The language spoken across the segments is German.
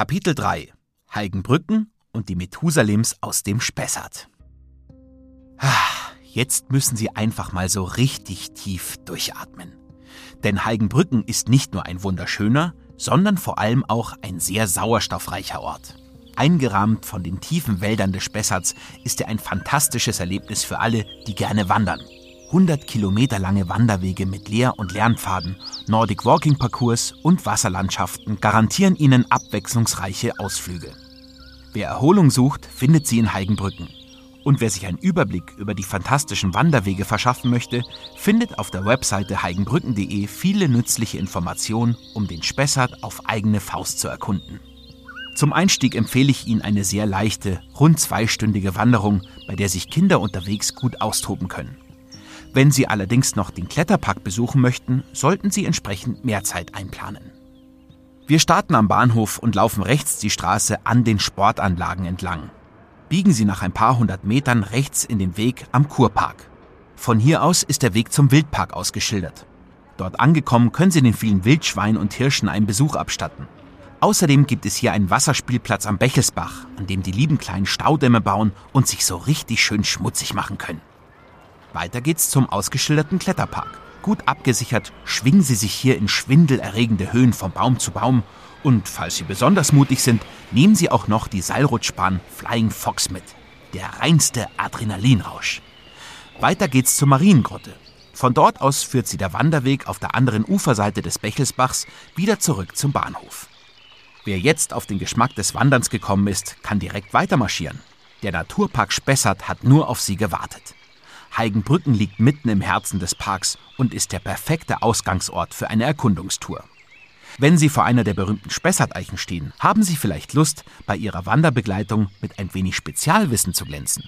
Kapitel 3 Heigenbrücken und die Methusalems aus dem Spessart. Ah, Jetzt müssen Sie einfach mal so richtig tief durchatmen. Denn Heigenbrücken ist nicht nur ein wunderschöner, sondern vor allem auch ein sehr sauerstoffreicher Ort. Eingerahmt von den tiefen Wäldern des Spessarts ist er ein fantastisches Erlebnis für alle, die gerne wandern. 100 Kilometer lange Wanderwege mit Lehr- und Lernpfaden, Nordic Walking Parcours und Wasserlandschaften garantieren Ihnen abwechslungsreiche Ausflüge. Wer Erholung sucht, findet sie in Heigenbrücken. Und wer sich einen Überblick über die fantastischen Wanderwege verschaffen möchte, findet auf der Webseite heigenbrücken.de viele nützliche Informationen, um den Spessart auf eigene Faust zu erkunden. Zum Einstieg empfehle ich Ihnen eine sehr leichte, rund zweistündige Wanderung, bei der sich Kinder unterwegs gut austoben können. Wenn Sie allerdings noch den Kletterpark besuchen möchten, sollten Sie entsprechend mehr Zeit einplanen. Wir starten am Bahnhof und laufen rechts die Straße an den Sportanlagen entlang. Biegen Sie nach ein paar hundert Metern rechts in den Weg am Kurpark. Von hier aus ist der Weg zum Wildpark ausgeschildert. Dort angekommen können Sie den vielen Wildschweinen und Hirschen einen Besuch abstatten. Außerdem gibt es hier einen Wasserspielplatz am Bechelsbach, an dem die lieben kleinen Staudämme bauen und sich so richtig schön schmutzig machen können. Weiter geht's zum ausgeschilderten Kletterpark. Gut abgesichert schwingen Sie sich hier in schwindelerregende Höhen von Baum zu Baum und falls Sie besonders mutig sind, nehmen Sie auch noch die Seilrutschbahn Flying Fox mit. Der reinste Adrenalinrausch. Weiter geht's zur Mariengrotte. Von dort aus führt sie der Wanderweg auf der anderen Uferseite des Bechelsbachs wieder zurück zum Bahnhof. Wer jetzt auf den Geschmack des Wanderns gekommen ist, kann direkt weitermarschieren. Der Naturpark Spessart hat nur auf Sie gewartet. Heigenbrücken liegt mitten im Herzen des Parks und ist der perfekte Ausgangsort für eine Erkundungstour. Wenn Sie vor einer der berühmten Spessarteichen stehen, haben Sie vielleicht Lust, bei Ihrer Wanderbegleitung mit ein wenig Spezialwissen zu glänzen.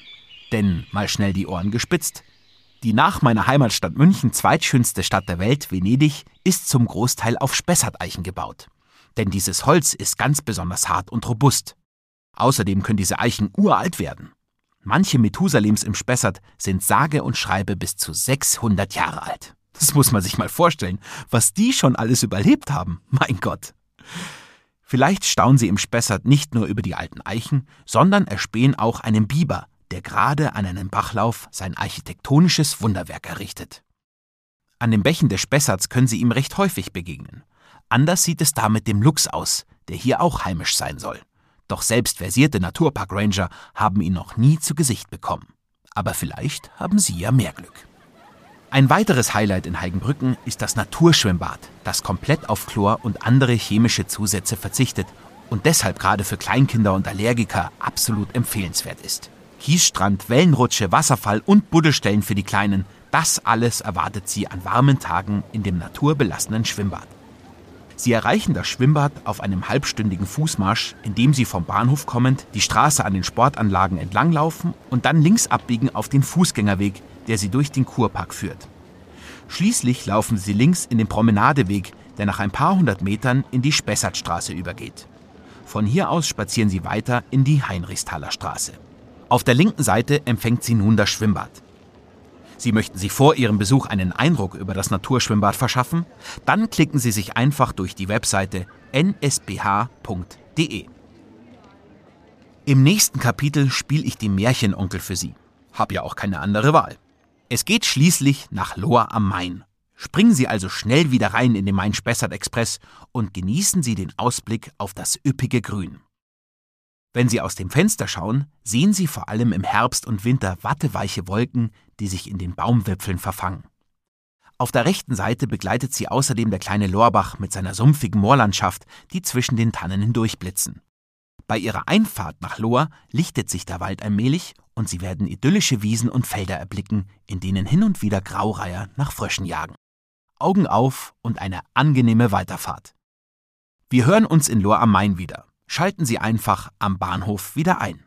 Denn mal schnell die Ohren gespitzt. Die nach meiner Heimatstadt München zweitschönste Stadt der Welt, Venedig, ist zum Großteil auf Spessarteichen gebaut. Denn dieses Holz ist ganz besonders hart und robust. Außerdem können diese Eichen uralt werden. Manche Methusalems im Spessart sind sage und schreibe bis zu 600 Jahre alt. Das muss man sich mal vorstellen, was die schon alles überlebt haben. Mein Gott. Vielleicht staunen sie im Spessart nicht nur über die alten Eichen, sondern erspähen auch einen Biber, der gerade an einem Bachlauf sein architektonisches Wunderwerk errichtet. An den Bächen des Spessarts können sie ihm recht häufig begegnen. Anders sieht es da mit dem Luchs aus, der hier auch heimisch sein soll. Doch selbst versierte Naturpark-Ranger haben ihn noch nie zu Gesicht bekommen. Aber vielleicht haben Sie ja mehr Glück. Ein weiteres Highlight in Heigenbrücken ist das Naturschwimmbad, das komplett auf Chlor und andere chemische Zusätze verzichtet und deshalb gerade für Kleinkinder und Allergiker absolut empfehlenswert ist. Kiesstrand, Wellenrutsche, Wasserfall und Buddelstellen für die Kleinen, das alles erwartet sie an warmen Tagen in dem naturbelassenen Schwimmbad. Sie erreichen das Schwimmbad auf einem halbstündigen Fußmarsch, indem Sie vom Bahnhof kommend die Straße an den Sportanlagen entlanglaufen und dann links abbiegen auf den Fußgängerweg, der Sie durch den Kurpark führt. Schließlich laufen Sie links in den Promenadeweg, der nach ein paar hundert Metern in die Spessartstraße übergeht. Von hier aus spazieren Sie weiter in die Heinrichsthaler Straße. Auf der linken Seite empfängt Sie nun das Schwimmbad. Sie möchten sich vor Ihrem Besuch einen Eindruck über das Naturschwimmbad verschaffen? Dann klicken Sie sich einfach durch die Webseite nsph.de. Im nächsten Kapitel spiele ich den Märchenonkel für Sie. Hab ja auch keine andere Wahl. Es geht schließlich nach Lohr am Main. Springen Sie also schnell wieder rein in den Main-Spessart-Express und genießen Sie den Ausblick auf das üppige Grün. Wenn Sie aus dem Fenster schauen, sehen Sie vor allem im Herbst und Winter watteweiche Wolken, die sich in den Baumwipfeln verfangen. Auf der rechten Seite begleitet sie außerdem der kleine Lorbach mit seiner sumpfigen Moorlandschaft, die zwischen den Tannen hindurchblitzen. Bei ihrer Einfahrt nach Lohr lichtet sich der Wald allmählich und sie werden idyllische Wiesen und Felder erblicken, in denen hin und wieder Graureiher nach Fröschen jagen. Augen auf und eine angenehme Weiterfahrt. Wir hören uns in Lohr am Main wieder schalten Sie einfach am Bahnhof wieder ein.